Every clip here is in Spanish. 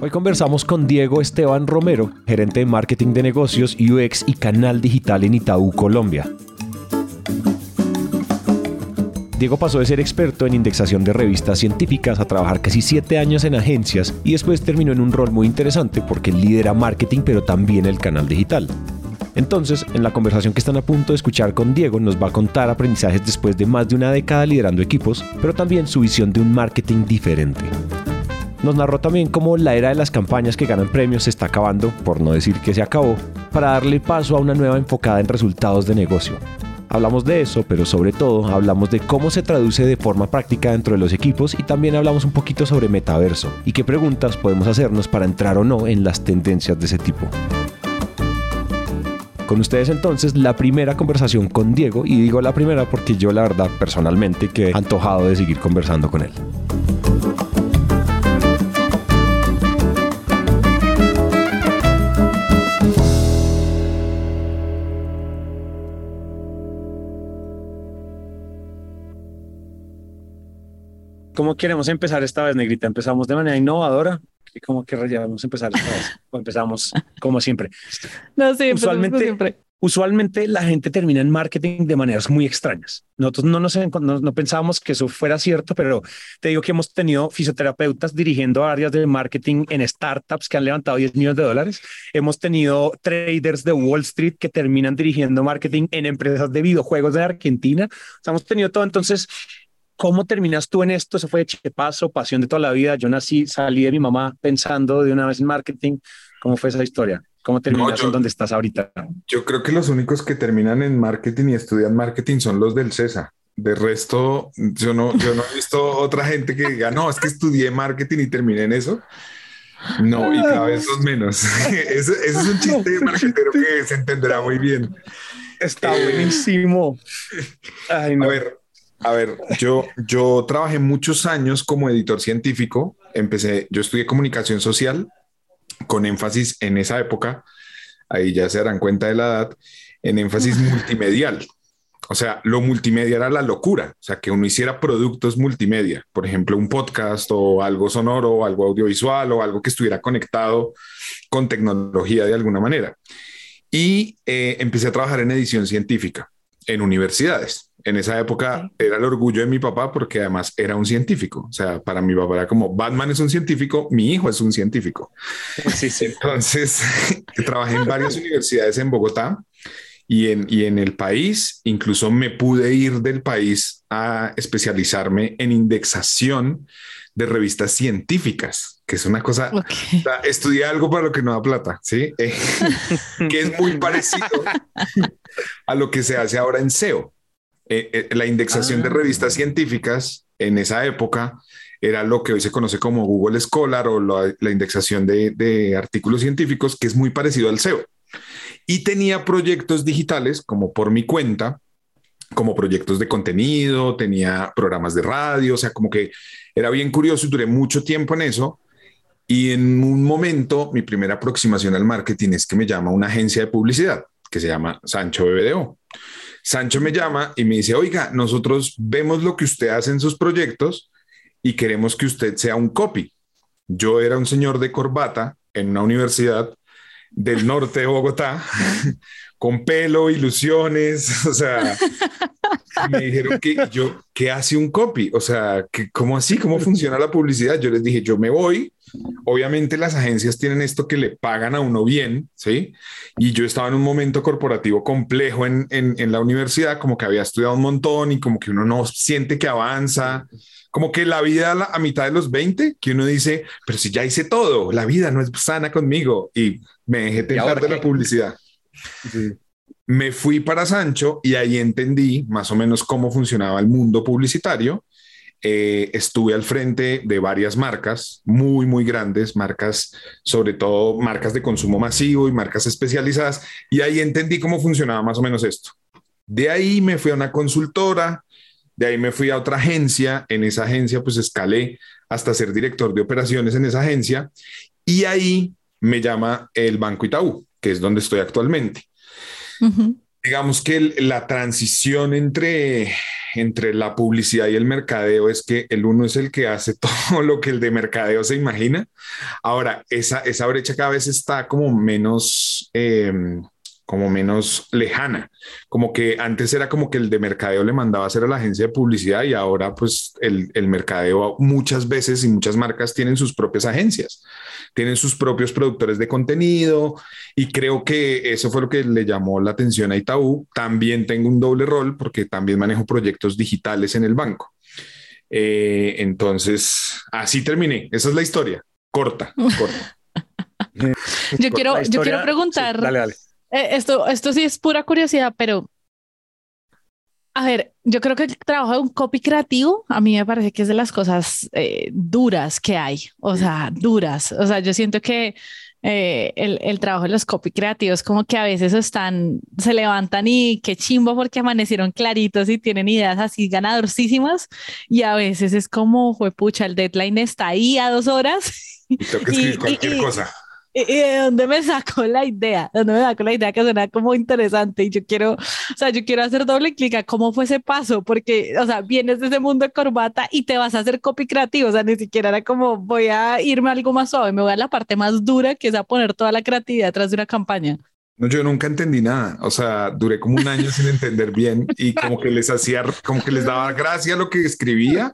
Hoy conversamos con Diego Esteban Romero, gerente de marketing de negocios, UX y canal digital en Itaú, Colombia. Diego pasó de ser experto en indexación de revistas científicas a trabajar casi siete años en agencias y después terminó en un rol muy interesante porque lidera marketing pero también el canal digital. Entonces, en la conversación que están a punto de escuchar con Diego, nos va a contar aprendizajes después de más de una década liderando equipos, pero también su visión de un marketing diferente. Nos narró también cómo la era de las campañas que ganan premios se está acabando, por no decir que se acabó, para darle paso a una nueva enfocada en resultados de negocio. Hablamos de eso, pero sobre todo hablamos de cómo se traduce de forma práctica dentro de los equipos y también hablamos un poquito sobre metaverso y qué preguntas podemos hacernos para entrar o no en las tendencias de ese tipo. Con ustedes entonces la primera conversación con Diego y digo la primera porque yo la verdad personalmente que he antojado de seguir conversando con él. ¿Cómo queremos empezar esta vez, Negrita? ¿Empezamos de manera innovadora? ¿Y cómo que vamos a empezar? ¿O empezamos como siempre? No, sí, usualmente, siempre. Usualmente la gente termina en marketing de maneras muy extrañas. Nosotros no, nos, no, no pensábamos que eso fuera cierto, pero te digo que hemos tenido fisioterapeutas dirigiendo áreas de marketing en startups que han levantado 10 millones de dólares. Hemos tenido traders de Wall Street que terminan dirigiendo marketing en empresas de videojuegos de Argentina. O sea, hemos tenido todo. Entonces, ¿Cómo terminas tú en esto? ¿Eso fue de paso, pasión de toda la vida? Yo nací, salí de mi mamá pensando de una vez en marketing. ¿Cómo fue esa historia? ¿Cómo terminas en donde estás ahorita? Yo creo que los únicos que terminan en marketing y estudian marketing son los del CESA. De resto, yo no, yo no he visto otra gente que diga, no, es que estudié marketing y terminé en eso. No, y cada vez son menos. ese, es un chiste de marketero que se entenderá muy bien. Está buenísimo. Ay, no. A ver, a ver, yo, yo trabajé muchos años como editor científico. Empecé, yo estudié comunicación social con énfasis en esa época, ahí ya se darán cuenta de la edad, en énfasis multimedial. O sea, lo multimedia era la locura, o sea, que uno hiciera productos multimedia, por ejemplo, un podcast o algo sonoro algo audiovisual o algo que estuviera conectado con tecnología de alguna manera. Y eh, empecé a trabajar en edición científica en universidades en esa época era el orgullo de mi papá porque además era un científico. O sea, para mi papá era como Batman es un científico, mi hijo es un científico. Sí, sí. Entonces, trabajé en varias universidades en Bogotá y en, y en el país. Incluso me pude ir del país a especializarme en indexación de revistas científicas, que es una cosa, estudié algo para lo que no da plata, ¿sí? que es muy parecido a lo que se hace ahora en SEO. Eh, eh, la indexación de revistas ah. científicas en esa época era lo que hoy se conoce como Google Scholar o la, indexación de, artículos científicos, que es muy parecido al SEO. Y tenía proyectos digitales como por mi cuenta, como proyectos de contenido, tenía programas de radio, o sea, como que era bien curioso y duré mucho tiempo en eso. Y en un momento, mi primera aproximación al marketing es que me llama una agencia de publicidad que se llama Sancho BBDO. Sancho me llama y me dice, oiga, nosotros vemos lo que usted hace en sus proyectos y queremos que usted sea un copy. Yo era un señor de corbata en una universidad del norte de Bogotá, con pelo, ilusiones, o sea, me dijeron que yo, ¿qué hace un copy? O sea, ¿cómo así? ¿Cómo funciona la publicidad? Yo les dije, yo me voy. Obviamente las agencias tienen esto que le pagan a uno bien, ¿sí? Y yo estaba en un momento corporativo complejo en, en, la universidad, como que había estudiado un montón y como que uno no siente que avanza, como que la vida a, mitad de los 20, que uno dice, pero si ya hice todo, la vida no es sana conmigo y me dejé tentar de la publicidad. Me fui para Sancho y ahí entendí más o menos cómo funcionaba el mundo publicitario. Eh, estuve al frente de varias marcas muy, muy grandes, marcas, sobre todo marcas de consumo masivo y marcas especializadas, y ahí entendí cómo funcionaba más o menos esto. De ahí me fui a una consultora, de ahí me fui a otra agencia, en esa agencia pues escalé hasta ser director de operaciones en esa agencia, y ahí me llama el Banco Itaú, que es donde estoy actualmente. Digamos que la transición entre entre la publicidad y el mercadeo es que el uno es el que hace todo lo que el de mercadeo se imagina. Ahora, esa, esa brecha cada vez está como menos... Em, como menos lejana, como que antes era como que el de mercadeo le mandaba a hacer a la agencia de publicidad y ahora pues el, el mercadeo muchas veces y muchas marcas tienen sus propias agencias tienen sus propios productores de contenido y creo que eso fue lo que le llamó la atención a Itaú. También tengo un doble rol porque también manejo proyectos digitales en el banco. Eh, entonces, así terminé. Esa es la historia. Corta, corta. yo, quiero, yo quiero preguntar. dale, dale. Eh, esto, esto sí es pura curiosidad, pero a ver, yo creo que el trabajo de un copy creativo a mí me parece que es de las cosas eh, duras que hay, o sea, duras. O sea, yo siento que eh, el, el, trabajo de los copy creativos como que a veces están, se levantan y qué chimbo porque amanecieron claritos y tienen ideas así ganadorcísimas y a veces es como, pucha, el deadline está ahí a dos horas. Y tengo que escribir cualquier cosa. ¿Y de dónde me sacó la idea? ¿De dónde me sacó la idea que suena como interesante? Y yo quiero, o sea, yo quiero hacer doble clic a cómo fue ese paso, porque, o sea, vienes de ese mundo de corbata y te vas a hacer copy creativo, o sea, ni siquiera era como voy a irme a algo más suave, me voy a la parte más dura, que es a poner toda la creatividad detrás de una campaña. No, yo nunca entendí nada. O sea, duré como un año sin entender bien y como que les hacía, como que les daba gracia lo que escribía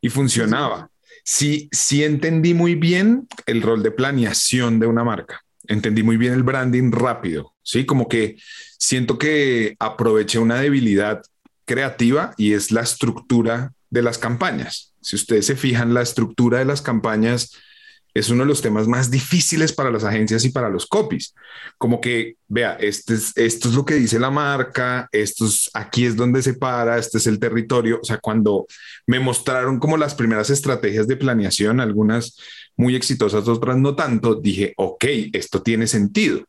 y funcionaba sí, sí entendí muy bien el rol de planeación de una marca. Entendí muy bien el branding rápido, ¿sí? Como que siento que aproveché una debilidad creativa y es la estructura de las campañas. Si ustedes se fijan, la estructura de las campañas es uno de los temas más difíciles para las agencias y para los copies. Como que, vea, este es, esto es lo que dice la marca, esto es, aquí es donde se para, este es el territorio. O sea, cuando me mostraron como las primeras estrategias de planeación, algunas muy exitosas, otras no tanto, dije, ok, esto tiene sentido.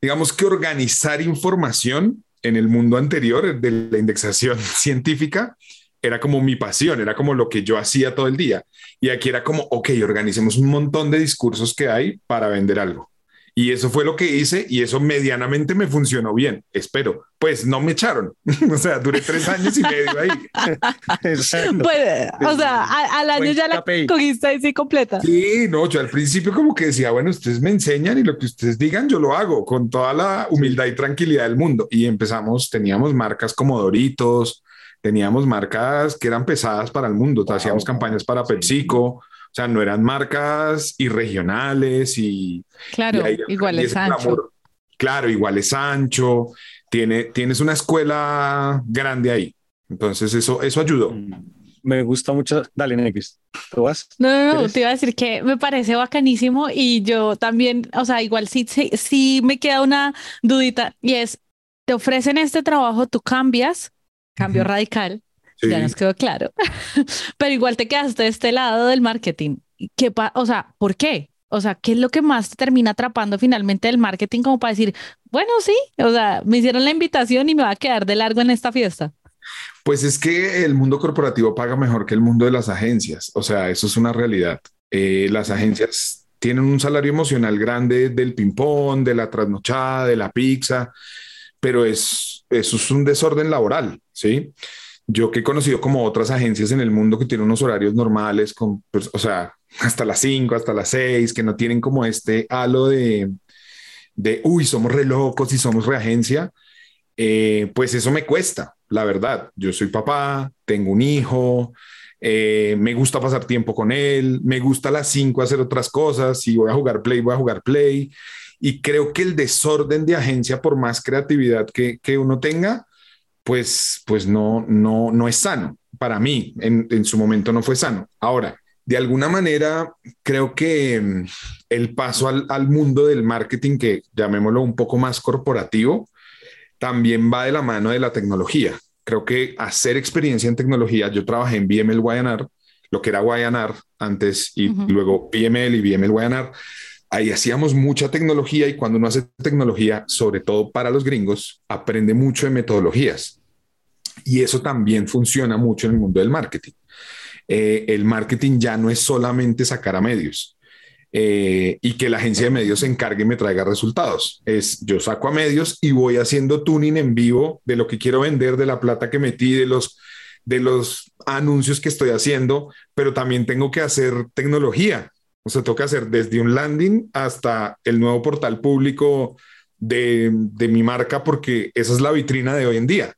Digamos que organizar información en el mundo anterior de la indexación científica era como mi pasión, era como lo que yo hacía todo el día. Y aquí era como, ok, organicemos un montón de discursos que hay para vender algo. Y eso fue lo que hice y eso medianamente me funcionó bien, espero. Pues no me echaron, o sea, duré tres años y medio ahí. pues, o sea, al año ya la cogiste ahí sí completa. Sí, no, yo al principio como que decía, bueno, ustedes me enseñan y lo que ustedes digan yo lo hago con toda la humildad y tranquilidad del mundo. Y empezamos, teníamos marcas como Doritos, teníamos marcas que eran pesadas para el mundo, hacíamos campañas para PepsiCo, o sea, no eran marcas irregionales y... Claro, igual es ancho. Claro, igual es ancho, tiene, tienes una escuela grande ahí, entonces eso, eso ayudó. Mm, me gusta mucho. Dale, Nex. ¿Tú vas? No, no, no, te iba a decir que me parece bacanísimo y yo también, o sea, igual sí, sí, sí me queda una dudita y es, te ofrecen este trabajo, tú cambias cambio radical, ya nos quedó claro, pero igual te quedaste de este lado del marketing. ¿Qué o sea, ¿por qué? O sea, ¿qué es lo que más te termina atrapando finalmente del marketing como para decir, bueno, sí, o sea, me hicieron la invitación y me va a quedar de largo en esta fiesta? Pues es que el mundo corporativo paga mejor que el mundo de las agencias, o sea, eso es una realidad. Eh, las agencias tienen un salario emocional grande del ping-pong, de la trasnochada, de la pizza, pero es, eso es un desorden laboral, ¿sí? Yo que he conocido como otras agencias en el mundo que tienen unos horarios normales, con, pues, o sea, hasta las 5, hasta las 6, que no tienen como este halo de, de uy, somos re locos y somos reagencia, eh, pues eso me cuesta, la verdad. Yo soy papá, tengo un hijo, eh, me gusta pasar tiempo con él, me gusta a las 5 hacer otras cosas, si voy a jugar play, voy a jugar play. Y creo que el desorden de agencia, por más creatividad que, que uno tenga, pues, pues no, no, no es sano. Para mí, en, en su momento no fue sano. Ahora, de alguna manera, creo que mm, el paso al, al, mundo del marketing, que llamémoslo un poco más corporativo, también va de la mano de la tecnología. Creo que hacer experiencia en tecnología, yo trabajé en BML Guayanar, lo que era Guayanar antes y luego BML y BML Guayanar. Ahí hacíamos mucha tecnología y cuando uno hace tecnología, sobre todo para los gringos, aprende mucho de metodologías. Y eso también funciona mucho en el mundo del marketing. Eh, el marketing ya no es solamente sacar a medios eh, y que la agencia de medios se encargue y me traiga resultados. Es yo saco a medios y voy haciendo tuning en vivo de lo que quiero vender, de la plata que metí, de los, de los anuncios que estoy haciendo, pero también tengo que hacer tecnología. O sea, que hacer desde un landing hasta el nuevo portal público de, de mi marca, porque esa es la vitrina de hoy en día.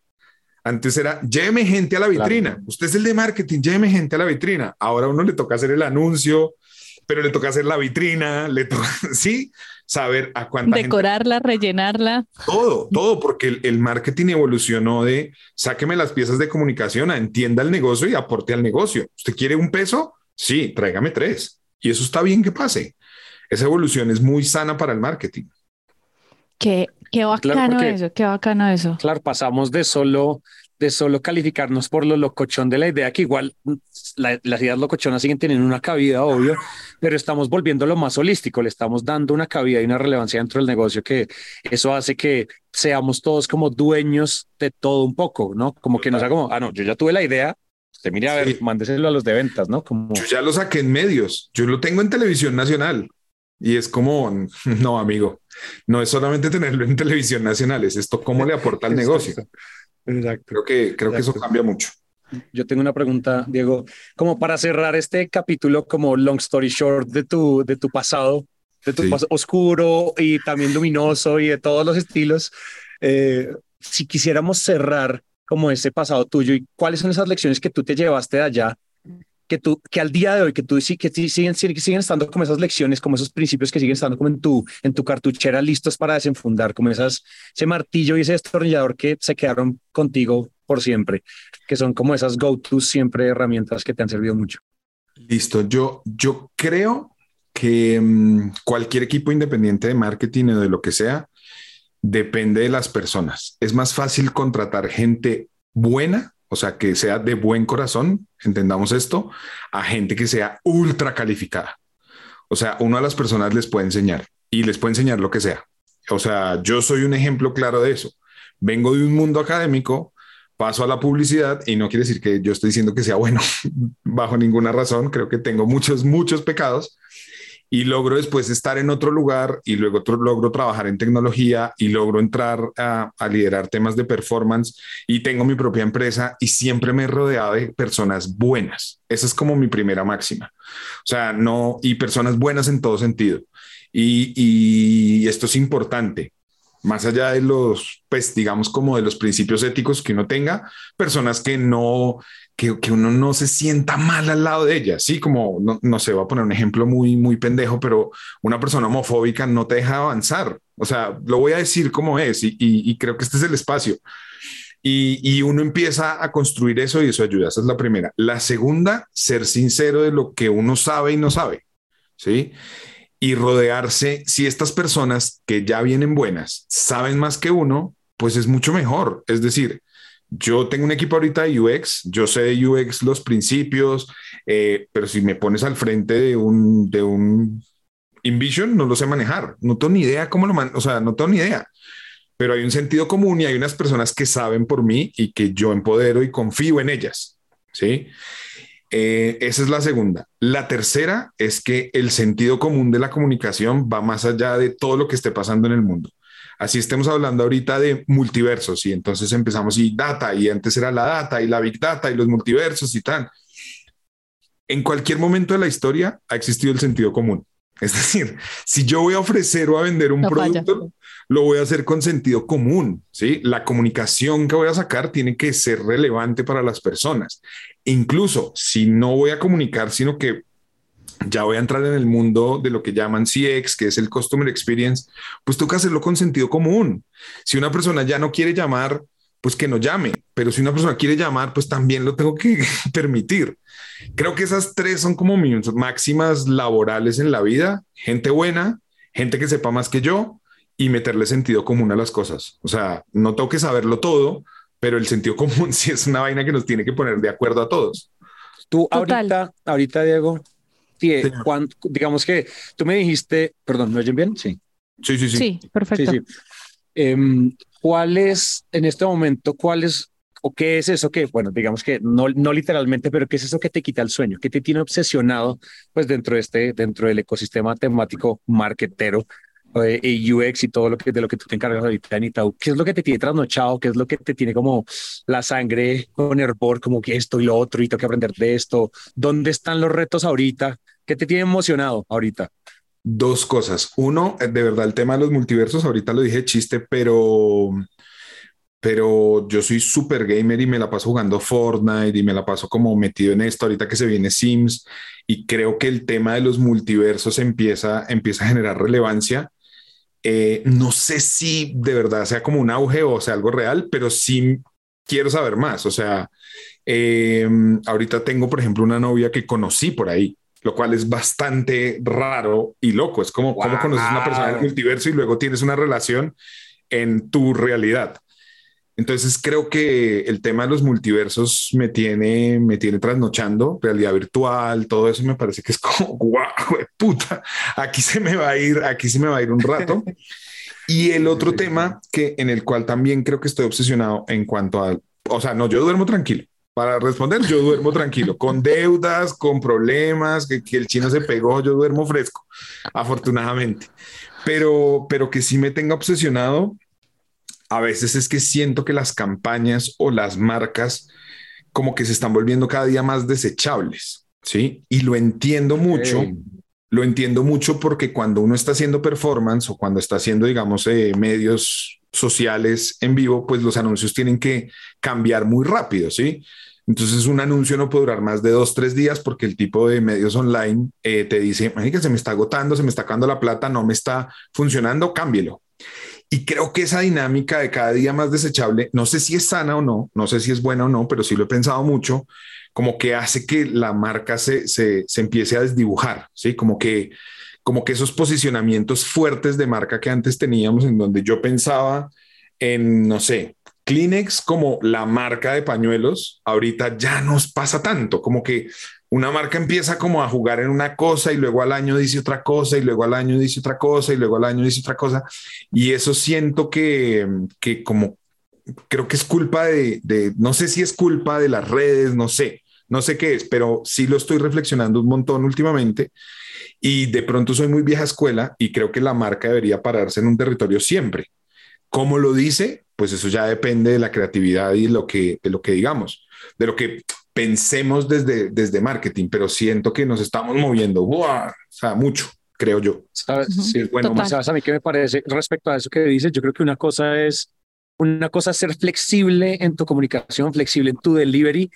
Antes era, lléveme gente a la vitrina. Usted es el de marketing, lléveme gente a la vitrina. Ahora a uno le toca hacer el anuncio, pero le toca hacer la vitrina, le toca, sí, saber a cuánta Decorarla, rellenarla. Todo, todo, porque el, marketing evolucionó de sáqueme las piezas de comunicación, entienda el negocio y aporte al negocio. ¿Usted quiere un peso? Sí, tráigame tres. Y eso está bien que pase. Esa evolución es muy sana para el marketing. Qué, qué bacano eso, qué bacano eso. Claro, pasamos de solo de solo calificarnos por lo locochón de la idea, que igual mm, las ideas locochonas siguen teniendo una cabida, obvio, pero estamos volviendo lo más holístico, le estamos dando una cabida y una relevancia dentro del negocio que eso hace que seamos todos como dueños de todo un poco, ¿no? Como que nos haga como, ah, no, yo ya tuve la idea, usted mire a ver, mándeselo a los de ventas, ¿no? Como... Yo ya lo saqué en medios, yo lo tengo en televisión nacional y es como, no, amigo, no es solamente tenerlo en televisión nacional, es esto cómo le aporta al negocio. Exacto. Creo que, creo que eso cambia mucho. Yo tengo una pregunta, Diego, como para cerrar este capítulo como long story short de tu, de tu pasado, de tu pasado oscuro y también luminoso y de todos los estilos. Eh, si quisiéramos cerrar como ese pasado tuyo y cuáles son esas lecciones que tú te llevaste de allá que tú, que al día de hoy, que tú que siguen, siguen estando como esas lecciones, como esos principios que siguen estando como en tu, en tu cartuchera listos para desenfundar, como esas, ese martillo y ese destornillador que se quedaron contigo por siempre, que son como esas go-to siempre herramientas que te han servido mucho. Listo, yo, yo creo que mm, cualquier equipo independiente de marketing o de lo que sea, depende de las personas. Es más fácil contratar gente buena o sea, que sea de buen corazón, entendamos esto, a gente que sea ultra calificada. O sea, uno a las personas les puede enseñar y les puede enseñar lo que sea. O sea, yo soy un ejemplo claro de eso. Vengo de un mundo académico, paso a la publicidad y no quiere decir que yo estoy diciendo que sea bueno bajo ninguna razón. Creo que tengo muchos, muchos pecados, y logro después estar en otro lugar y luego logro trabajar en tecnología y logro entrar a, liderar temas de performance y tengo mi propia empresa y siempre me he rodeado de personas buenas. Esa es como mi primera máxima. O sea, no, y personas buenas en todo sentido. Y esto es importante más allá de los, pues digamos como de los principios éticos que uno tenga, personas que no, que, que uno no se sienta mal al lado de ellas, sí, como no, no sé, voy a poner un ejemplo muy, muy pendejo, pero una persona homofóbica no te deja avanzar, o sea, lo voy a decir como es y, y, creo que este es el espacio. Y, y, uno empieza a construir eso y eso ayuda. Esa es la primera. La segunda, ser sincero de lo que uno sabe y no sabe. Sí y rodearse, si estas personas que ya vienen buenas saben más que uno, pues es mucho mejor. Es decir, yo tengo un equipo ahorita de UX, yo sé de UX los principios, eh, pero si me pones al frente de un, de un InVision, no lo sé manejar, no tengo ni idea cómo lo man o sea, no tengo ni idea. Pero hay un sentido común y hay unas personas que saben por mí y que yo empodero y confío en ellas. Sí. Eh, esa es la segunda. La tercera es que el sentido común de la comunicación va más allá de todo lo que esté pasando en el mundo. Así estemos hablando ahorita de multiversos y entonces empezamos y data y antes era la data y la big data y los multiversos y tal. En cualquier momento de la historia ha existido el sentido común. Es decir, si yo voy a ofrecer o a vender un producto, lo voy a hacer con sentido común, ¿sí? La comunicación que voy a sacar tiene que ser relevante para las personas. Incluso si no voy a comunicar, sino que ya voy a entrar en el mundo de lo que llaman CX, que es el Customer Experience, pues toca hacerlo con sentido común. Si una persona ya no quiere llamar, pues que no llame, pero si una persona quiere llamar, pues también lo tengo que permitir. Creo que esas tres son como mis máximas laborales en la vida. Gente buena, gente que sepa más que yo y meterle sentido común a las cosas. O sea, no tengo que saberlo todo, pero el sentido común sí es una vaina que nos tiene que poner de acuerdo a todos. Tú ahorita, ahorita, Diego, digamos que tú me dijiste, perdón, ¿me oyen bien? Sí. Sí, sí, sí. Sí, perfecto. Em, ¿Cuál es, en este momento, cuál es o qué es eso que, bueno, digamos que no, no literalmente, pero qué es eso que te quita el sueño, que te tiene obsesionado, pues dentro de este, dentro del ecosistema temático marketero eh, UX y todo lo que de lo que tú te encargas ahorita en Itaú, ¿qué es lo que te tiene trasnochado? ¿Qué es lo que te tiene como la sangre con hervor, como que esto y lo otro y tengo que aprender de esto? ¿Dónde están los retos ahorita? ¿Qué te tiene emocionado ahorita? Dos cosas. Uno, eh, de verdad, el tema de los multiversos, ahorita lo dije chiste, pero pero yo soy súper gamer y me la paso jugando Fortnite y me la paso como metido en esto ahorita que se viene Sims y creo que el tema de los multiversos empieza, empieza a generar relevancia eh, no sé si de verdad sea como un auge o sea algo real, pero sí quiero saber más. O sea, em, ahorita tengo, por ejemplo, una novia que conocí por ahí, lo cual es bastante raro y loco. Es como, como conoces a una persona del multiverso y luego tienes una relación en tu realidad. Entonces creo que el tema de los multiversos me tiene, me tiene trasnochando, realidad virtual, todo eso me parece que es como, guau, puta, aquí se me va a ir, aquí se me va a ir un rato. Y el otro tema que en el cual también creo que estoy obsesionado en cuanto a, o sea, no, yo duermo tranquilo. Para responder, yo duermo tranquilo, con deudas, con problemas, que, que el chino se pegó, yo duermo fresco, afortunadamente. Pero, pero que sí me tenga obsesionado a veces es que siento que las campañas o las marcas como que se están volviendo cada día más desechables, ¿sí? Y lo entiendo mucho, lo entiendo mucho porque cuando uno está haciendo performance o cuando está haciendo, digamos, eh, medios sociales en vivo, pues los anuncios tienen que cambiar muy rápido, ¿sí? Entonces un anuncio no puede durar más de dos, tres días porque el tipo de medios online eh, te dice, que se me está agotando, se me está acabando la plata, no me está funcionando, cámbielo. Y creo que esa dinámica de cada día más desechable, no sé si es sana o no, no sé si es buena o no, pero sí lo he pensado mucho, como que hace que la marca se, se, se empiece a desdibujar, ¿sí? Como que, como que esos posicionamientos fuertes de marca que antes teníamos, en donde yo pensaba en, no sé, Kleenex como la marca de pañuelos, ahorita ya nos pasa tanto, como que una marca empieza como a jugar en una cosa y luego al año dice otra cosa y luego al año dice otra cosa y luego al año dice otra cosa. Y eso siento que, que como creo que es culpa de, de, no sé si es culpa de las redes, no sé, no sé qué es, pero sí lo estoy reflexionando un montón últimamente y de pronto soy muy vieja escuela y creo que la marca debería pararse en un territorio siempre. ¿Cómo lo dice? Pues eso ya depende de la creatividad y lo que, de lo que digamos, de lo que pensemos desde, desde marketing, pero siento que nos estamos moviendo, o sea, mucho, creo yo. Sí, bueno, ¿sabes a mí qué me parece respecto a eso que dices? Yo creo que una cosa es, una cosa ser flexible en tu comunicación, flexible en tu delivery,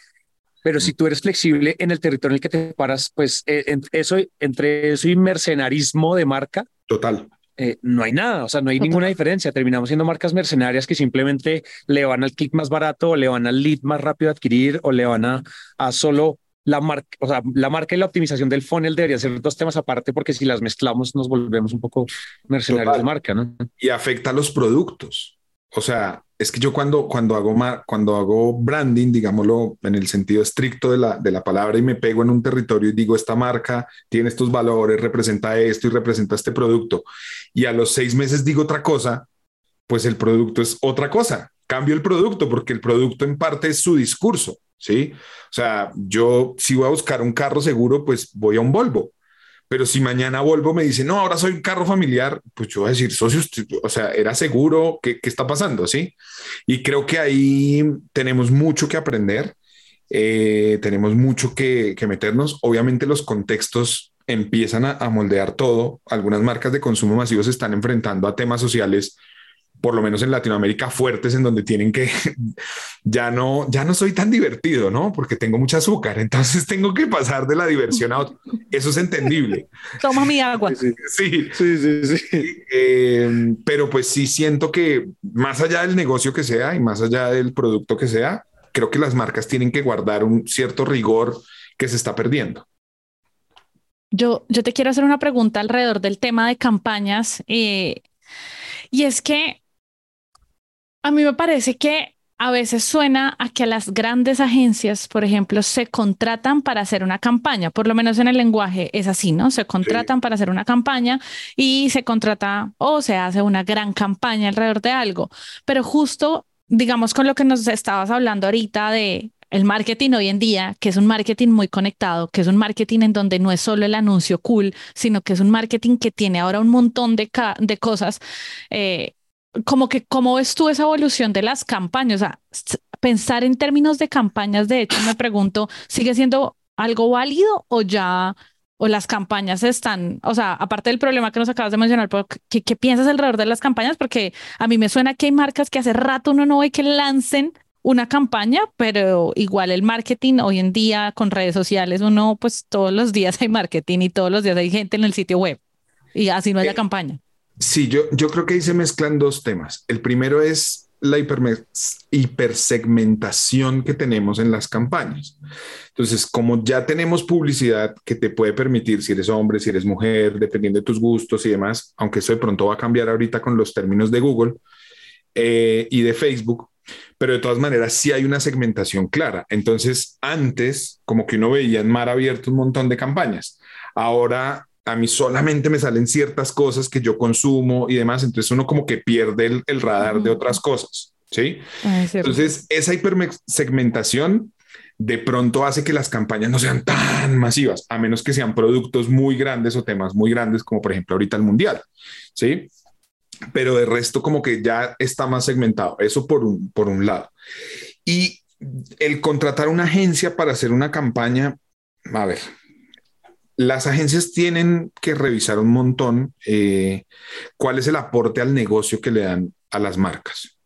pero si tú eres flexible en el territorio en el que te paras, pues eh, eso, entre eso y mercenarismo de marca. Total. Eh, no hay nada, o sea, no hay ninguna diferencia. Terminamos siendo marcas mercenarias que simplemente le van al click más barato, o le van al lead más rápido a adquirir, o le van a, a solo la marca, o sea, la marca y la optimización del funnel deberían ser dos temas aparte, porque si las mezclamos nos volvemos un poco mercenarios de marca, ¿no? Y afecta a los productos. O sea, es que yo cuando, cuando, hago, cuando hago branding, digámoslo en el sentido estricto de la, de la palabra, y me pego en un territorio y digo, esta marca tiene estos valores, representa esto y representa este producto, y a los seis meses digo otra cosa, pues el producto es otra cosa. Cambio el producto porque el producto en parte es su discurso, ¿sí? O sea, yo si voy a buscar un carro seguro, pues voy a un Volvo pero si mañana Volvo me dice, no, ahora soy un carro familiar, pues yo voy a decir, socio, o sea, era seguro, ¿qué, qué está pasando? Sí. Y creo que ahí tenemos mucho que aprender, eh, tenemos mucho que, que, meternos. Obviamente los contextos empiezan a, a moldear todo. Algunas marcas de consumo masivo se están enfrentando a temas sociales por lo menos en Latinoamérica, fuertes en donde tienen que, ya no, ya no soy tan divertido, ¿no? Porque tengo mucha azúcar, entonces tengo que pasar de la diversión a otro. Eso es entendible. Toma mi agua. Sí, sí, sí. sí, em, pero pues sí siento que más allá del negocio que sea y más allá del producto que sea, creo que las marcas tienen que guardar un cierto rigor que se está perdiendo. Yo, yo te quiero hacer una pregunta alrededor del tema de campañas. Eh, y es que a mí me parece que a veces suena a que las grandes agencias, por ejemplo, se contratan para hacer una campaña, por lo menos en el lenguaje es así, ¿no? Se contratan para hacer una campaña y se contrata o se hace una gran campaña alrededor de algo, pero justo, digamos, con lo que nos estabas hablando ahorita de el marketing hoy en día, que es un marketing muy conectado, que es un marketing en donde no es solo el anuncio cool, sino que es un marketing que tiene ahora un montón de, de cosas. Eh, como que, ¿cómo ves tú esa evolución de las campañas? O sea, pensar en términos de campañas, de hecho, me pregunto, ¿sigue siendo algo válido o ya, o las campañas están, o sea, aparte del problema que nos acabas de mencionar, ¿qué, qué piensas alrededor de las campañas? Porque a mí me suena que hay marcas que hace rato uno no ve que lancen una campaña, pero igual el marketing hoy en día con redes sociales, uno pues todos los días hay marketing y todos los días hay gente en el sitio web y así no hay la campaña. Sí, yo, yo creo que ahí se mezclan dos temas. El primero es la hipersegmentación que tenemos en las campañas. Entonces, como ya tenemos publicidad que te puede permitir, si eres hombre, si eres mujer, dependiendo de tus gustos y demás, aunque eso de pronto va a cambiar ahorita con los términos de Google eh, y de Facebook, pero de todas maneras sí hay una segmentación clara. Entonces, antes, como que uno veía en mar abierto un montón de campañas. Ahora a mí solamente me salen ciertas cosas que yo consumo y demás, entonces uno como que pierde el, radar de otras cosas, ¿sí? Ah, entonces, esa hipersegmentación de pronto hace que las campañas no sean tan masivas, a menos que sean productos muy grandes o temas muy grandes, como por ejemplo ahorita el mundial, ¿sí? Pero de resto como que ya está más segmentado, eso por un, por un lado. Y el contratar una agencia para hacer una campaña, a ver, las agencias tienen que revisar un montón eh, cuál es el aporte al negocio que le dan a las marcas.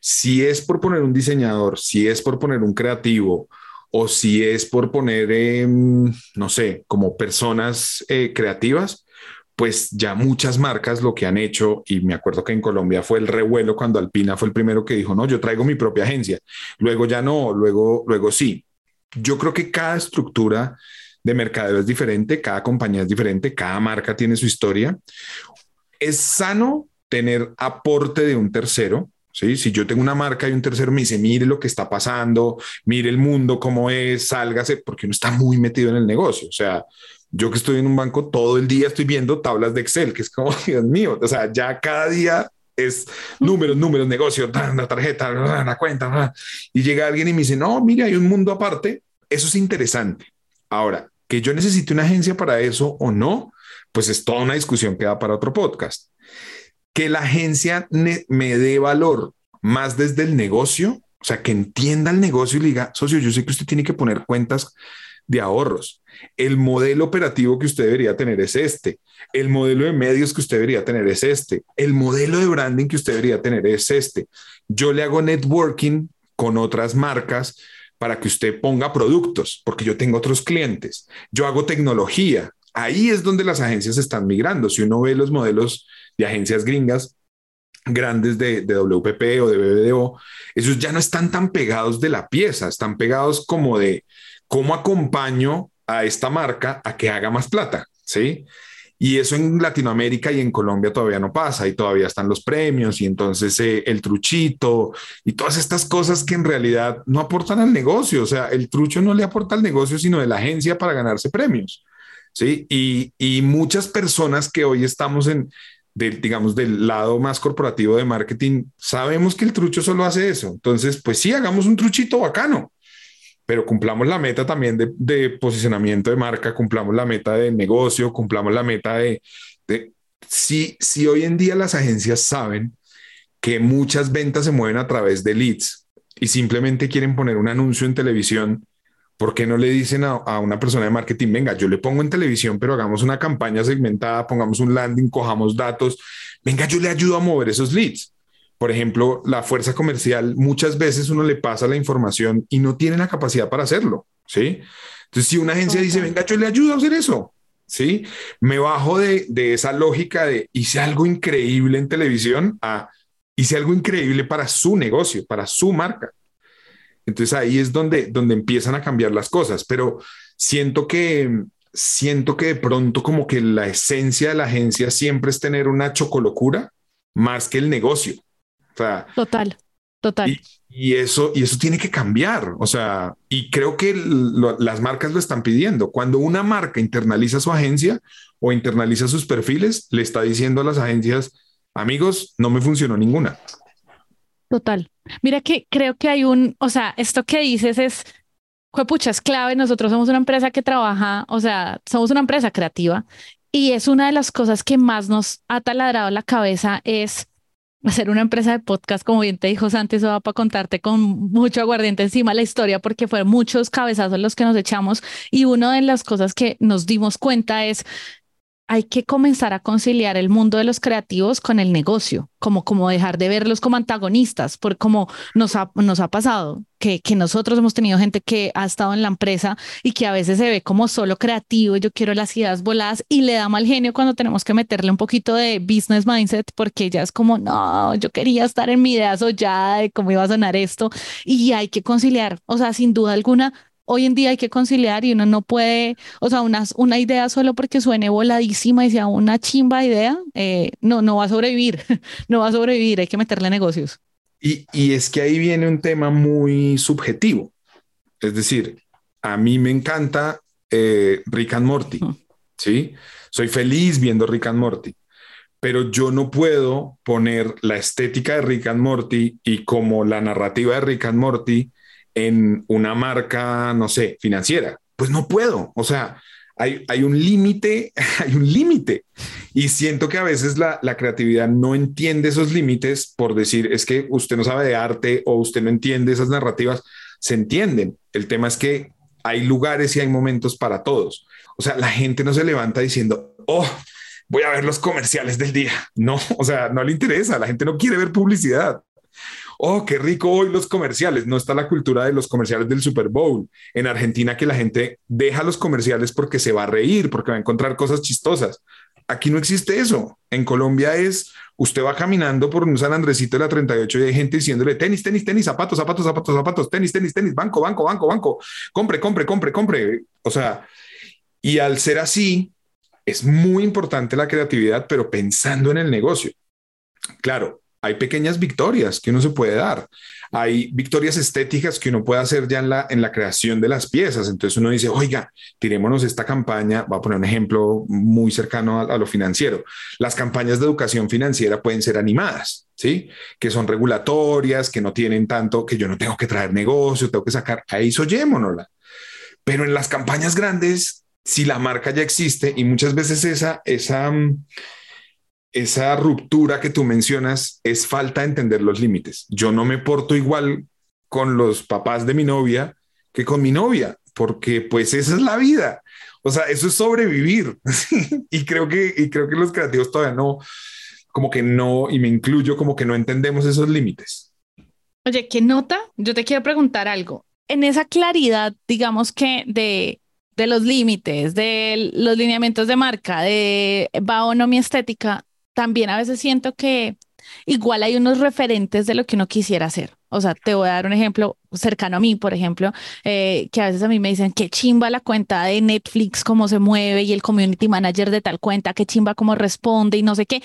Si es por poner un diseñador, si es por poner un creativo o si es por poner, em, no sé, como personas eh, creativas, pues ya muchas marcas lo que han hecho, y me acuerdo que en Colombia fue el revuelo cuando Alpina fue el primero que dijo, no, yo traigo mi propia agencia, luego ya no, luego, luego sí. Yo creo que cada estructura de mercadeo es diferente, cada compañía es diferente, cada marca tiene su historia. Es sano tener aporte de un tercero, ¿sí? Si yo tengo una marca y un tercero me dice, mire lo que está pasando, mire el mundo cómo es, sálgase, porque uno está muy metido en el negocio. O sea, yo que estoy en un banco todo el día estoy viendo tablas de Excel, que es como, Dios mío, o sea, ya cada día es números, números, negocio, la tarjeta, la cuenta, y llega alguien y me dice, no, mire, hay un mundo aparte. Eso es interesante. Ahora, que yo necesite una agencia para eso o no, pues es toda una discusión que da para otro podcast. Que la agencia me dé valor más desde el negocio, o sea, que entienda el negocio y diga, socio, yo sé que usted tiene que poner cuentas de ahorros. El modelo operativo que usted debería tener es este. El modelo de medios que usted debería tener es este. El modelo de branding que usted debería tener es este. Yo le hago networking con otras marcas para que usted ponga productos, porque yo tengo otros clientes, yo hago tecnología. Ahí es donde las agencias están migrando. Si uno ve los modelos de agencias gringas grandes de, WPP o de BBDO, esos ya no están tan pegados de la pieza, están pegados como de cómo acompaño a esta marca a que haga más plata, ¿sí? Y eso en Latinoamérica y en Colombia todavía no pasa y todavía están los premios y entonces eh, el truchito y todas estas cosas que en realidad no aportan al negocio. O sea, el trucho no le aporta al negocio, sino de la agencia para ganarse premios. Sí, y, y muchas personas que hoy estamos en, digamos, del lado más corporativo de marketing, sabemos que el trucho solo hace eso. Entonces, pues sí, hagamos un truchito bacano pero cumplamos la meta también de, posicionamiento de marca, cumplamos la meta de negocio, cumplamos la meta de... si, si hoy en día las agencias saben que muchas ventas se mueven a través de leads y simplemente quieren poner un anuncio en televisión, ¿por qué no le dicen a, a, una persona de marketing, venga, yo le pongo en televisión, pero hagamos una campaña segmentada, pongamos un landing, cojamos datos, venga, yo le ayudo a mover esos leads? Por ejemplo, la fuerza comercial, muchas veces uno le pasa la información y no tiene la capacidad para hacerlo, ¿sí? Entonces, si una agencia dice, venga, yo le ayudo a hacer eso, ¿sí? Me bajo de, esa lógica de hice algo increíble en televisión a hice algo increíble para su negocio, para su marca. Entonces ahí es donde, donde empiezan a cambiar las cosas, pero siento que, siento que de pronto como que la esencia de la agencia siempre es tener una chocolocura más que el negocio total, total. Y eso, y eso tiene que cambiar. O sea, y creo que las marcas lo están pidiendo. Cuando una marca internaliza su agencia o internaliza sus perfiles, le está diciendo a las agencias, amigos, no me funcionó ninguna. Total. Mira que creo que hay un, o sea, esto que dices es, pucha, es clave. Nosotros somos una empresa que trabaja, o sea, somos una empresa creativa y es una de las cosas que más nos ha taladrado la cabeza es hacer una empresa de podcast, como bien te dijo Santi, eso va para contarte con mucho aguardiente encima la historia, porque fueron muchos cabezazos los que nos echamos. Y una de las cosas que nos dimos cuenta es, hay que comenzar a conciliar el mundo de los creativos con el negocio, como, como dejar de verlos como antagonistas, porque como nos ha, nos ha pasado, que, que nosotros hemos tenido gente que ha estado en la empresa y que a veces se ve como solo creativo, yo quiero las ideas voladas y le da mal genio cuando tenemos que meterle un poquito de business mindset, porque ella es como, no, yo quería estar en mi idea soñada de cómo iba a sonar esto y hay que conciliar, o sea, sin duda alguna, hoy en día hay que conciliar y uno no puede, o sea, una, una idea solo porque suene voladísima y sea una chimba idea, eh, no, no va a sobrevivir, no va a sobrevivir, hay que meterle negocios. Y, y es que ahí viene un tema muy subjetivo. Es decir, a mí me encanta eh, Rick and Morty, ¿sí? Soy feliz viendo Rick and Morty, pero yo no puedo poner la estética de Rick and Morty y como la narrativa de Rick and Morty en una marca, no sé, financiera. Pues no puedo. O sea, hay, hay un límite, hay un límite. Y siento que a veces la, la, creatividad no entiende esos límites por decir, es que usted no sabe de arte o usted no entiende esas narrativas. Se entienden. El tema es que hay lugares y hay momentos para todos. O sea, la gente no se levanta diciendo, oh, voy a ver los comerciales del día. No, o sea, no le interesa. La gente no quiere ver publicidad oh, qué rico hoy los comerciales. No está la cultura de los comerciales del Super Bowl. En Argentina que la gente deja los comerciales porque se va a reír, porque va a encontrar cosas chistosas. Aquí no existe eso. En Colombia es, usted va caminando por un San Andresito de la 38 y hay gente diciéndole tenis, tenis, tenis, zapatos, zapatos, zapatos, zapatos, tenis, tenis, tenis, banco, banco, banco, banco, compre, compre, compre, compre. O sea, y al ser así, es muy importante la creatividad, pero pensando en el negocio. Claro, hay pequeñas victorias que uno se puede dar. Hay victorias estéticas que uno puede hacer ya en la, en la creación de las piezas. Entonces uno dice, oiga, tirémonos esta campaña. Voy a poner un ejemplo muy cercano a, lo financiero. Las campañas de educación financiera pueden ser animadas, ¿sí? Que son regulatorias, que no tienen tanto, que yo no tengo que traer negocio, tengo que sacar. Ahí soyémonosla. Pero en las campañas grandes, si la marca ya existe y muchas veces esa, esa, mm, esa ruptura que tú mencionas es falta de entender los límites. Yo no me porto igual con los papás de mi novia que con mi novia, porque pues esa es la vida. O sea, eso es sobrevivir. y creo que y creo que los creativos todavía no como que no y me incluyo como que no entendemos esos límites. Oye, ¿qué nota? Yo te quiero preguntar algo. En esa claridad, digamos que de de los límites, de los lineamientos de marca, de va o no mi estética, también a veces siento que igual hay unos referentes de lo que uno quisiera hacer. O sea, te voy a dar un ejemplo cercano a mí, por ejemplo, eh, que a veces a mí me dicen qué chimba la cuenta de Netflix, cómo se mueve y el community manager de tal cuenta, qué chimba cómo responde y no sé qué.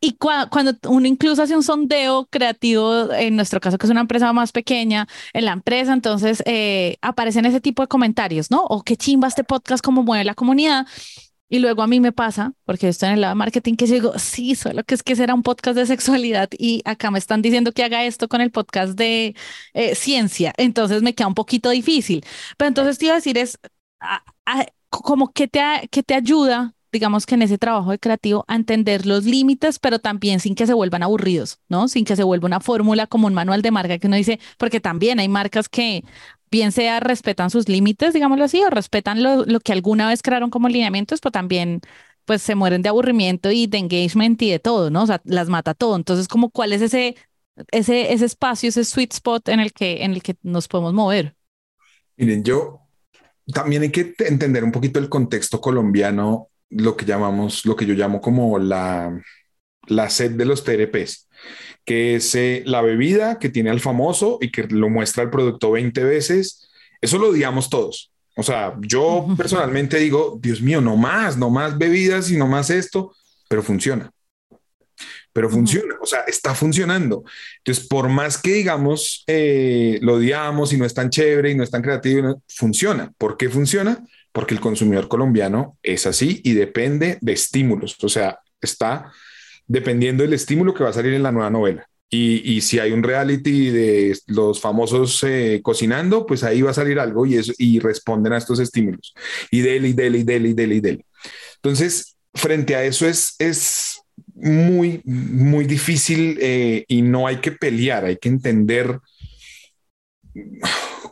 Y cuando uno incluso hace un sondeo creativo, en nuestro caso que es una empresa más pequeña, en la empresa, entonces eh, aparecen ese tipo de comentarios, ¿no? O qué chimba este podcast, cómo mueve la comunidad. Y luego a mí me pasa, porque estoy en el lado de marketing, que digo, sí, solo que es que será un podcast de sexualidad y acá me están diciendo que haga esto con el podcast de eh, ciencia. Entonces me queda un poquito difícil. Pero entonces te iba a decir es, como que te, que te ayuda, digamos que en ese trabajo de creativo, a entender los límites, pero también sin que se vuelvan aburridos, ¿no? Sin que se vuelva una fórmula como un manual de marca que uno dice, porque también hay marcas que bien sea respetan sus límites, digámoslo así, o respetan lo, lo que alguna vez crearon como lineamientos, pero también pues se mueren de aburrimiento y de engagement y de todo, ¿no? O sea, las mata todo. Entonces, como cuál es ese, ese, ese espacio, ese sweet spot en el que, en el que nos podemos mover? Miren, yo también hay que entender un poquito el contexto colombiano, lo que llamamos, lo que yo llamo como la, la sed de los TRPs que es eh, la bebida que tiene al famoso y que lo muestra el producto 20 veces. Eso lo odiamos todos. O sea, yo personalmente digo, Dios mío, no más, no más bebidas y no más esto, pero funciona. pero funciona, o sea, está funcionando. Entonces, por más que digamos, eh, lo odiamos y no es tan chévere y no es tan creativo, funciona. ¿Por qué funciona? Porque el consumidor colombiano es así y depende de estímulos, o sea, está dependiendo del estímulo que va a salir en la nueva novela. Y, si hay un reality de los famosos eh, cocinando, pues ahí va a salir algo y, eso, y responden a estos estímulos. Y dele, y dele, y dele, y dele, y. Entonces, frente a eso es, es muy, muy difícil eh, y no hay que pelear, hay que entender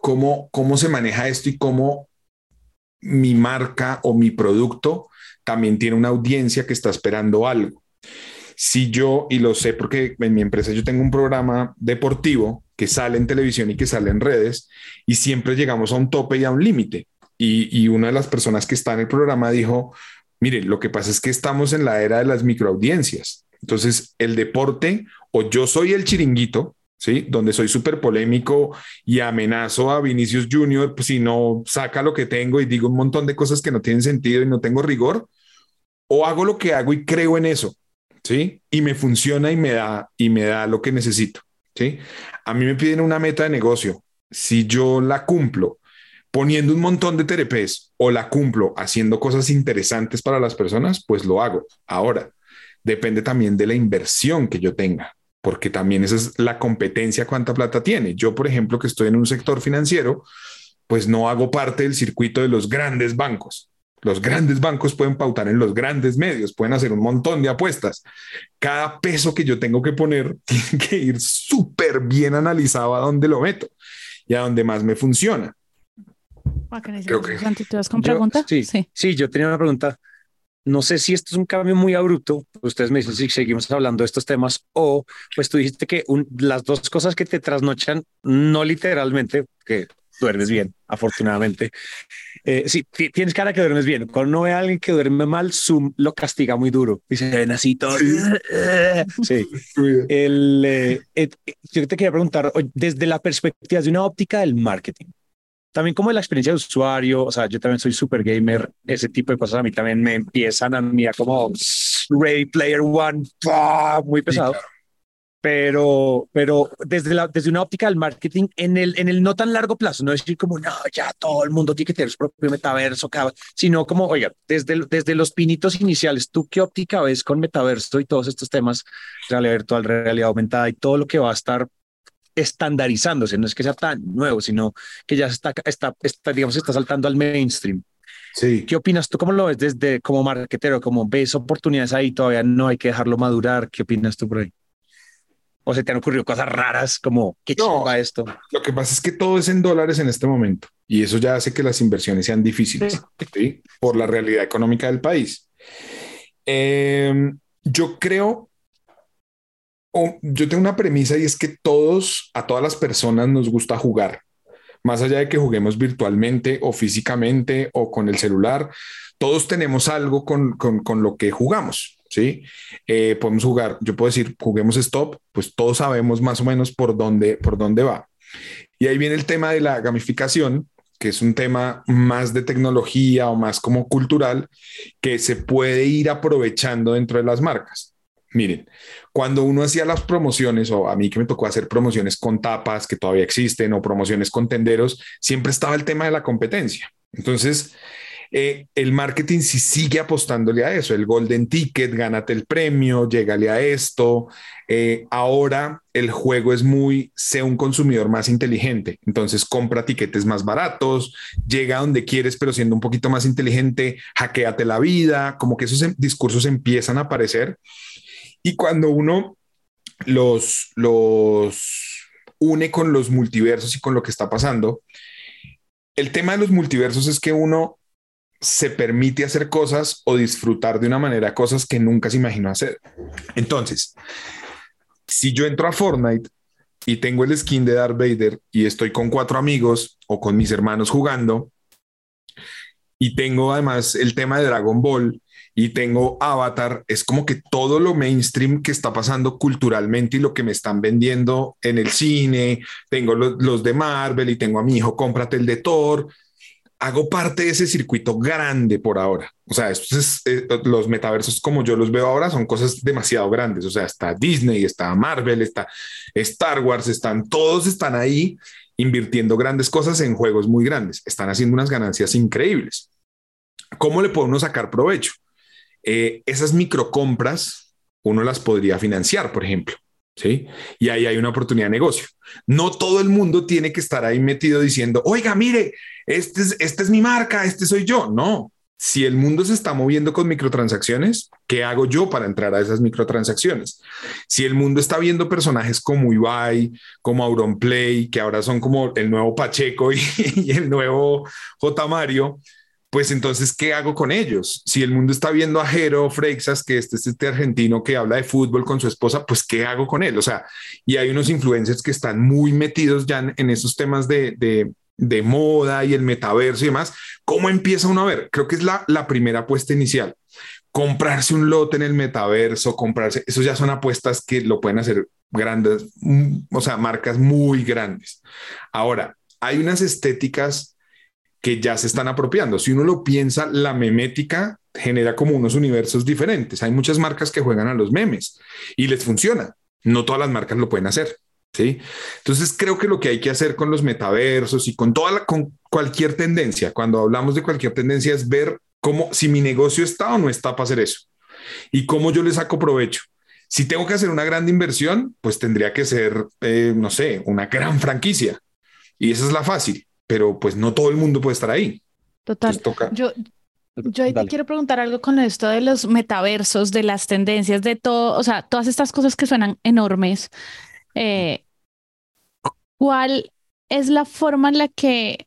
cómo, cómo se maneja esto y cómo mi marca o mi producto también tiene una audiencia que está esperando algo. Si yo, y lo sé porque en mi empresa yo tengo un programa deportivo que sale en televisión y que sale en redes y siempre llegamos a un tope y a un límite. Y, y, una de las personas que está en el programa dijo, Mire, lo que pasa es que estamos en la era de las microaudiencias. Entonces, el deporte o yo soy el chiringuito, ¿sí? Donde soy súper polémico y amenazo a Vinicius Junior pues, si no saca lo que tengo y digo un montón de cosas que no tienen sentido y no tengo rigor, o hago lo que hago y creo en eso, ¿sí? Y me funciona y me da, y me da lo que necesito, ¿sí? A mí me piden una meta de negocio. Si yo la cumplo poniendo un montón de terepés o la cumplo haciendo cosas interesantes para las personas, pues lo hago. Ahora, depende también de la inversión que yo tenga, porque también esa es la competencia cuánta plata tiene. Yo, por ejemplo, que estoy en un sector financiero, pues no hago parte del circuito de los grandes bancos. Los grandes bancos pueden pautar en los grandes medios, pueden hacer un montón de apuestas. Cada peso que yo tengo que poner tiene que ir súper bien analizado a dónde lo meto y a dónde más me funciona. Creo que... ¿tú con pregunta? Sí, sí, yo tenía una pregunta. No sé si esto es un cambio muy abrupto. Ustedes me dicen si seguimos hablando de estos temas o pues tú dijiste que las dos cosas que te trasnochan, no literalmente, que duermes bien, afortunadamente. Eh, sí, tienes cara que duermes bien. Cuando uno ve a alguien que duerme mal, Zoom lo castiga muy duro. Dice, ven así todo. Sí. El, eh, eh, yo te quería preguntar, desde la perspectiva de una óptica del marketing, también como la experiencia de usuario, o sea, yo también soy super gamer, ese tipo de cosas a mí también me empiezan a mí a como Ready Player One, muy pesado. Pero, pero desde, la, desde una óptica del marketing, en el, en el no tan largo plazo, no decir como, no, ya todo el mundo tiene que tener su propio metaverso, sino como, oiga, desde, desde los pinitos iniciales, ¿tú qué óptica ves con metaverso y todos estos temas, realidad virtual, realidad aumentada y todo lo que va a estar estandarizándose, no es que sea tan nuevo, sino que ya está, está, está digamos, está saltando al mainstream. Sí. ¿Qué opinas tú? ¿Cómo lo ves desde como marketero? ¿Cómo ves oportunidades ahí? Todavía no hay que dejarlo madurar. ¿Qué opinas tú por ahí? ¿O se te han ocurrido cosas raras como qué no, esto? Lo que pasa es que todo es en dólares en este momento y eso ya hace que las inversiones sean difíciles sí. por la realidad económica del país. Em, yo creo yo tengo una premisa y es que todos, a todas las personas nos gusta jugar. Más allá de que juguemos virtualmente o físicamente o con el celular, todos tenemos algo con, con, lo que jugamos. ¿Sí? Eh, podemos jugar, yo puedo decir, juguemos stop, pues todos sabemos más o menos por dónde, por dónde va. Y ahí viene el tema de la gamificación, que es un tema más de tecnología o más como cultural, que se puede ir aprovechando dentro de las marcas. Miren, cuando uno hacía las promociones, o a mí que me tocó hacer promociones con tapas que todavía existen, o promociones con tenderos, siempre estaba el tema de la competencia. Entonces, eh, el marketing sí sigue apostándole a eso, el golden ticket, gánate el premio, llégale a esto. Eh, ahora el juego es muy, sé un consumidor más inteligente, entonces compra tiquetes más baratos, llega donde quieres, pero siendo un poquito más inteligente, hackeate la vida, como que esos em, discursos empiezan a aparecer. Y cuando uno los, los une con los multiversos y con lo que está pasando, el tema de los multiversos es que uno se permite hacer cosas o disfrutar de una manera cosas que nunca se imaginó hacer. Entonces, si yo entro a Fortnite y tengo el skin de Darth Vader y estoy con cuatro amigos o con mis hermanos jugando y tengo además el tema de Dragon Ball y tengo Avatar, es como que todo lo mainstream que está pasando culturalmente y lo que me están vendiendo en el cine, tengo los, de Marvel y tengo a mi hijo, cómprate el de Thor. Hago parte de ese circuito grande por ahora. O sea, eh, los metaversos como yo los veo ahora son cosas demasiado grandes. O sea, está Disney, está Marvel, está Star Wars, están todos están ahí invirtiendo grandes cosas en juegos muy grandes. Están haciendo unas ganancias increíbles. ¿Cómo le podemos sacar provecho? Eh, esas microcompras uno las podría financiar, por ejemplo. ¿Sí? Y ahí hay una oportunidad de negocio. No todo el mundo tiene que estar ahí metido diciendo, oiga, mire, este es, esta es mi marca, este soy yo. No, si el mundo se está moviendo con microtransacciones, ¿qué hago yo para entrar a esas microtransacciones? Si el mundo está viendo personajes como Ibai, como Auronplay, que ahora son como el nuevo Pacheco y, y el nuevo J. Mario, pues entonces, ¿qué hago con ellos? Si el mundo está viendo a Jero Freixas, que este es este argentino que habla de fútbol con su esposa, pues ¿qué hago con él? O sea, y hay unos influencers que están muy metidos ya en, esos temas de, de, moda y el metaverso y demás. ¿Cómo empieza uno a ver? Creo que es la, la primera apuesta inicial. Comprarse un lote en el metaverso, comprarse, eso ya son apuestas que lo pueden hacer grandes, mm, o sea, marcas muy grandes. Ahora, hay unas estéticas que ya se están apropiando. Si uno lo piensa, la memética genera como unos universos diferentes. Hay muchas marcas que juegan a los memes y les funciona. No todas las marcas lo pueden hacer. ¿sí? Entonces creo que lo que hay que hacer con los metaversos y con toda la, con cualquier tendencia, cuando hablamos de cualquier tendencia, es ver cómo, si mi negocio está o no está para hacer eso y cómo yo le saco provecho. Si tengo que hacer una gran inversión, pues tendría que ser, eh, no sé, una gran franquicia. Y esa es la fácil pero pues no todo el mundo puede estar ahí. Total. Yo, yo te quiero preguntar algo con esto de los metaversos, de las tendencias, de todo, o sea, todas estas cosas que suenan enormes. Eh, ¿Cuál es la forma en la que,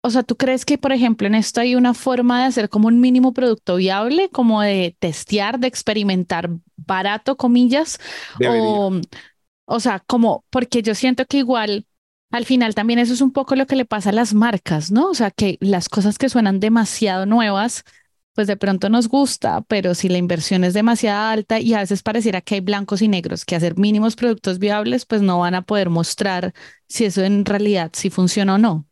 o sea, tú crees que, por ejemplo, en esto hay una forma de hacer como un mínimo producto viable, como de testear, de experimentar barato, comillas? O, o sea, como, porque yo siento que igual al final también eso es un poco lo que le pasa a las marcas, ¿no? O sea, que las cosas que suenan demasiado nuevas, pues de pronto nos gusta, pero si la inversión es demasiado alta y a veces pareciera que hay blancos y negros que hacer mínimos productos viables, pues no van a poder mostrar si eso en realidad sí funciona o no.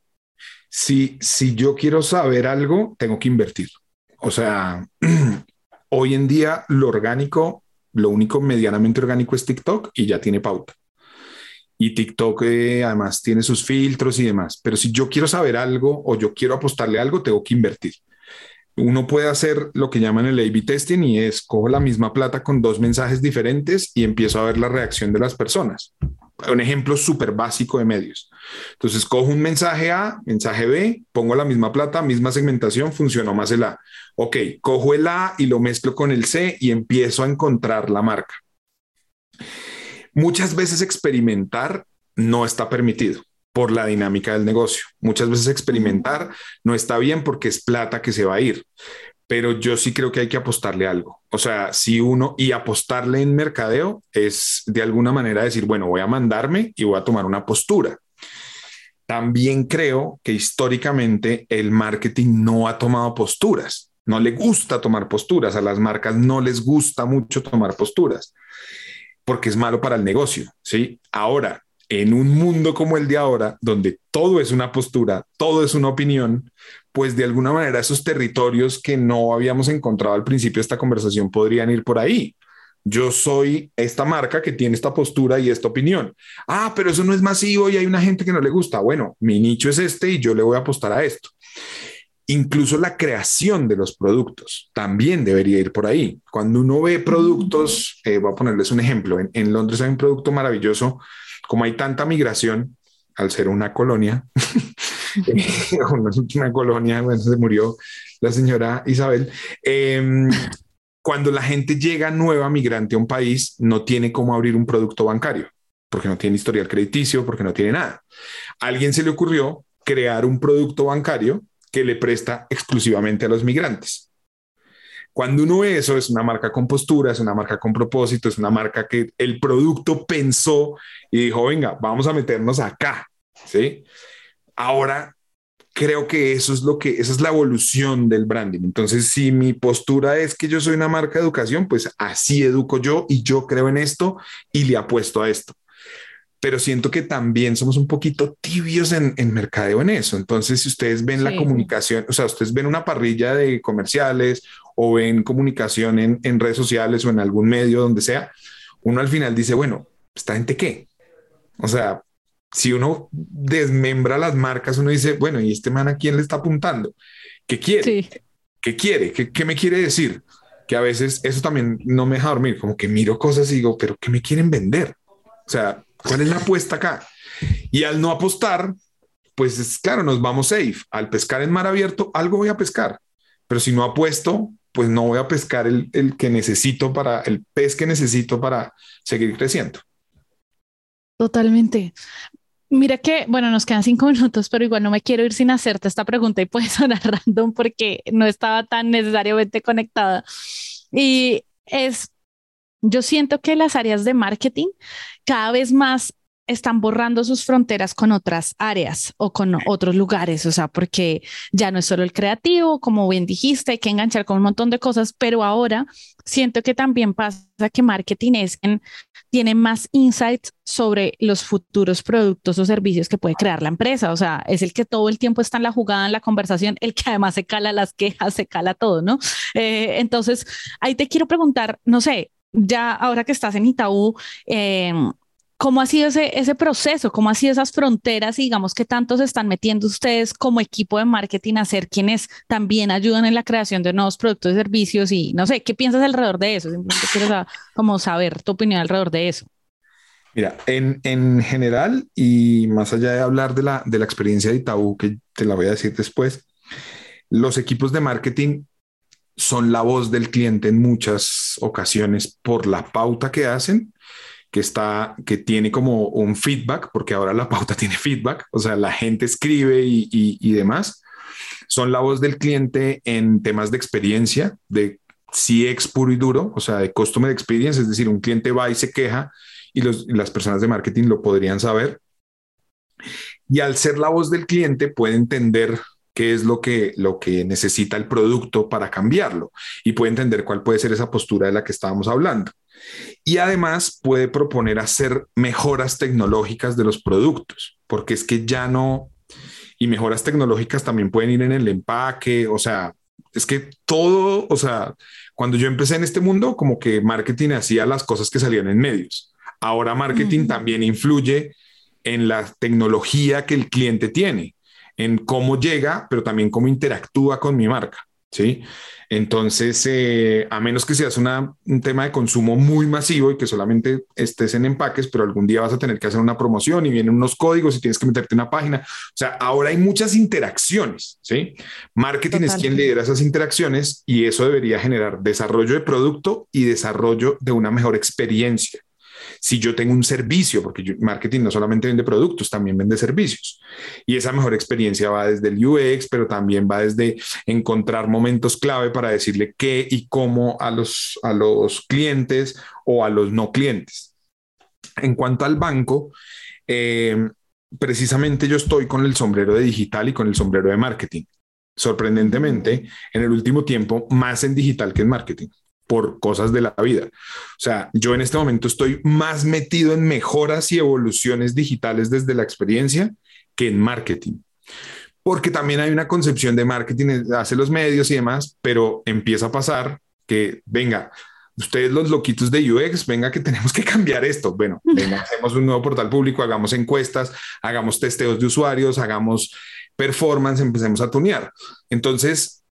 Si, si yo quiero saber algo, tengo que invertir. O sea, hoy en día lo orgánico, lo único medianamente orgánico es TikTok y ya tiene pauta y TikTok eh, además tiene sus filtros y demás. Pero si yo quiero saber algo o yo quiero apostarle algo, tengo que invertir. Uno puede hacer lo que llaman el A-B testing y es cojo la misma plata con dos mensajes diferentes y empiezo a ver la reacción de las personas. Un ejemplo súper básico de medios. Entonces cojo un mensaje A, mensaje B, pongo la misma plata, misma segmentación, funcionó más el A. Ok, cojo el A y lo mezclo con el C y empiezo a encontrar la marca. Muchas veces experimentar no está permitido por la dinámica del negocio. Muchas veces experimentar no está bien porque es plata que se va a ir. Pero yo sí creo que hay que apostarle algo. O sea, si uno y apostarle en mercadeo es de alguna manera decir, bueno, voy a mandarme y voy a tomar una postura. También creo que históricamente el marketing no ha tomado posturas. No le gusta tomar posturas. A las marcas no les gusta mucho tomar posturas porque es malo para el negocio, ¿sí? Ahora, en un mundo como el de ahora, donde todo es una postura, todo es una opinión, pues de alguna manera esos territorios que no habíamos encontrado al principio de esta conversación podrían ir por ahí. Yo soy esta marca que tiene esta postura y esta opinión. Ah, pero eso no es masivo y hay una gente que no le gusta. Bueno, mi nicho es este y yo le voy a apostar a esto. Incluso la creación de los productos también debería ir por ahí. Cuando uno ve productos, eh, voy a ponerles un ejemplo, en, Londres hay un producto maravilloso, como hay tanta migración, al ser una colonia, una colonia, bueno, se murió la señora Isabel, em, cuando la gente llega nueva migrante a un país, no tiene cómo abrir un producto bancario, porque no tiene historial crediticio, porque no tiene nada. A alguien se le ocurrió crear un producto bancario que le presta exclusivamente a los migrantes. Cuando uno ve eso, es una marca con postura, es una marca con propósito, es una marca que el producto pensó y dijo, venga, vamos a meternos acá. ¿sí? Ahora, creo que eso es lo que, esa es la evolución del branding. Entonces, si mi postura es que yo soy una marca de educación, pues así educo yo y yo creo en esto y le apuesto a esto pero siento que también somos un poquito tibios en, en mercadeo en eso. Entonces, si ustedes ven la comunicación, o sea, ustedes ven una parrilla de comerciales o ven comunicación en, en redes sociales o en algún medio donde sea, uno al final dice, bueno, ¿esta gente qué? O sea, si uno desmembra las marcas, uno dice, bueno, ¿y este man a quién le está apuntando? ¿Qué quiere? ¿Qué quiere? ¿Qué, ¿Qué, me quiere decir? Que a veces eso también no me deja dormir, como que miro cosas y digo, pero ¿qué me quieren vender? O sea, ¿cuál es la apuesta acá? Y al no apostar, pues es claro, nos vamos safe. Al pescar en mar abierto, algo voy a pescar. Pero si no apuesto, pues no voy a pescar el, el que necesito para, el pez que necesito para seguir creciendo. Totalmente. Mira que, bueno, nos quedan cinco minutos, pero igual no me quiero ir sin hacerte esta pregunta y puede sonar random porque no estaba tan necesariamente conectada. Y es, yo siento que las áreas de marketing cada vez más están borrando sus fronteras con otras áreas o con otros lugares, o sea, porque ya no es solo el creativo, como bien dijiste, hay que enganchar con un montón de cosas, pero ahora siento que también pasa que marketing es en, tiene más insights sobre los futuros productos o servicios que puede crear la empresa, o sea, es el que todo el tiempo está en la jugada, en la conversación, el que además se cala las quejas, se cala todo, ¿no? Eh, entonces, ahí te quiero preguntar, no sé, ya ahora que estás en Itaú, eh, ¿Cómo ha sido ese, ese proceso? ¿Cómo ha sido esas fronteras? digamos que tanto se están metiendo ustedes como equipo de marketing a ser quienes también ayudan en la creación de nuevos productos y servicios. Y no sé, ¿qué piensas alrededor de eso? Simplemente quiero saber, como saber tu opinión alrededor de eso. Mira, en, en, general y más allá de hablar de la, de la experiencia de Itaú, que te la voy a decir después, los equipos de marketing son la voz del cliente en muchas ocasiones por la pauta que hacen que está, que tiene como un feedback, porque ahora la pauta tiene feedback, o sea, la gente escribe y, y, demás. Son la voz del cliente en temas de experiencia, de CX puro y duro, o sea, de customer experience, es decir, un cliente va y se queja y, las personas de marketing lo podrían saber. Y al ser la voz del cliente puede entender qué es lo que, lo que necesita el producto para cambiarlo y puede entender cuál puede ser esa postura de la que estábamos hablando. Y además puede proponer hacer mejoras tecnológicas de los productos, porque es que ya no, y mejoras tecnológicas también pueden ir en el empaque, o sea, es que todo, o sea, cuando yo empecé en este mundo, como que marketing hacía las cosas que salían en medios. Ahora marketing también influye en la tecnología que el cliente tiene, en cómo llega, pero también cómo interactúa con mi marca. ¿sí? Entonces, eh, a menos que seas una, un tema de consumo muy masivo y que solamente estés en empaques, pero algún día vas a tener que hacer una promoción y vienen unos códigos y tienes que meterte en una página. O sea, ahora hay muchas interacciones, ¿sí? Marketing es quien lidera esas interacciones y eso debería generar desarrollo de producto y desarrollo de una mejor experiencia si yo tengo un servicio, porque marketing no solamente vende productos, también vende servicios. Y esa mejor experiencia va desde el UX, pero también va desde encontrar momentos clave para decirle qué y cómo a los, a los clientes o a los no clientes. En cuanto al banco, eh, precisamente yo estoy con el sombrero de digital y con el sombrero de marketing. Sorprendentemente, en el último tiempo, más en digital que en marketing por cosas de la vida. O sea, yo en este momento estoy más metido en mejoras y evoluciones digitales desde la experiencia que en marketing. Porque también hay una concepción de marketing, hace los medios y demás, pero empieza a pasar que, venga, ustedes los loquitos de UX, venga que tenemos que cambiar esto. Bueno, venga, hacemos un nuevo portal público, hagamos encuestas, hagamos testeos de usuarios, hagamos performance, empecemos a tunear. Entonces,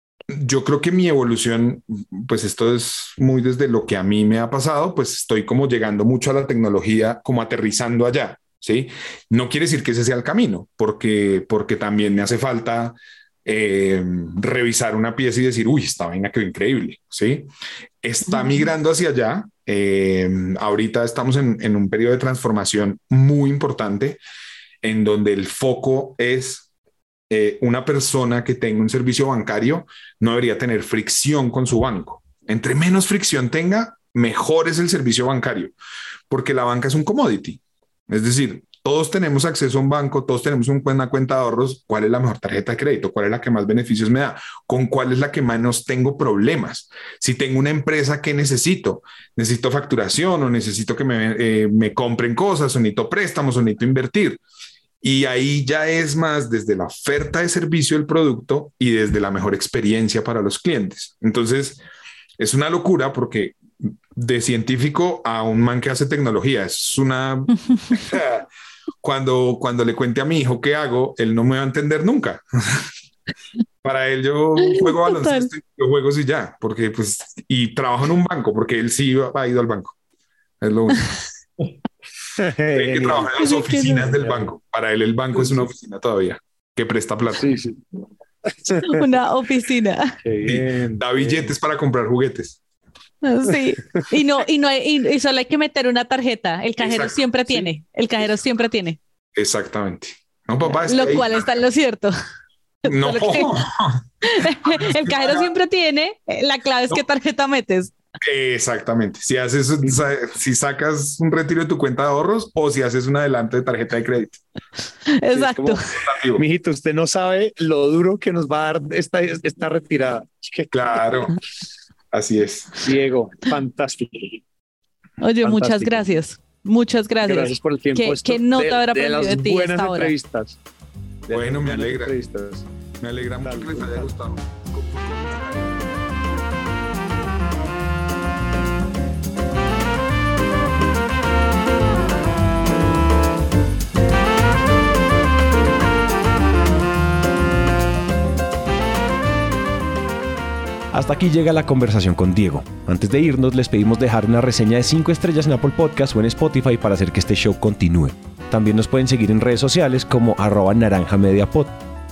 yo creo que mi evolución, pues esto es muy desde lo que a mí me ha pasado, pues estoy como llegando mucho a la tecnología, como aterrizando allá, ¿sí? No quiere decir que ese sea el camino, porque, porque también me hace falta eh, revisar una pieza y decir, uy, esta vaina quedó increíble, ¿sí? Está migrando hacia allá. Eh, ahorita estamos en, en un periodo de transformación muy importante en donde el foco es eh, una persona que tenga un servicio bancario no debería tener fricción con su banco. Entre menos fricción tenga, mejor es el servicio bancario, porque la banca es un commodity. Es decir, todos tenemos acceso a un banco, todos tenemos una cuenta de ahorros. ¿Cuál es la mejor tarjeta de crédito? ¿Cuál es la que más beneficios me da? ¿Con cuál es la que menos tengo problemas? Si tengo una empresa, ¿qué necesito? ¿Necesito facturación o necesito que me, eh, me compren cosas o necesito préstamos o necesito invertir? Y ahí ya es más desde la oferta de servicio del producto y desde la mejor experiencia para los clientes. Entonces, es una locura porque de científico a un man que hace tecnología es una... cuando, cuando le cuente a mi hijo qué hago, él no me va a entender nunca. Para él yo juego baloncesto yo juego y ya, porque pues, y trabajo en un banco, porque él sí ha ido al banco. Es lo único. Que trabaja en las oficinas del banco. Para él el banco es una oficina todavía que presta plata. Sí, sí. una oficina. Da billetes para comprar juguetes. Sí, y no, y no hay, y solo hay que meter una tarjeta. El cajero siempre tiene. El cajero siempre tiene. Exactamente. No, papá, lo cual está en lo cierto. No. el cajero siempre tiene. La clave es qué tarjeta metes. Exactamente. Si haces, si sacas un retiro de tu cuenta de ahorros o si haces un adelante de tarjeta de crédito. Exacto. Mijito, usted no sabe lo duro que nos va a dar esta, esta retirada. Claro, así es. Diego, fantástico. Oye, muchas gracias. Muchas gracias. Gracias por el tiempo. Que, no te habrá aprendido de, ti buenas entrevistas. bueno, me alegra. Me alegra mucho que les haya gustado. Hasta aquí llega la conversación con Diego. Antes de irnos, les pedimos dejar una reseña de 5 estrellas en Apple Podcast o en Spotify para hacer que este show continúe. También nos pueden seguir en redes sociales como arroba naranjamediapod.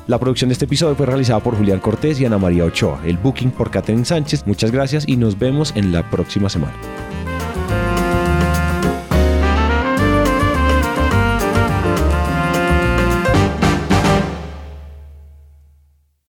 La producción de este episodio fue realizada por Julián Cortés y Ana María Ochoa. El booking por Catherine Sánchez. Muchas gracias y nos vemos en la próxima semana.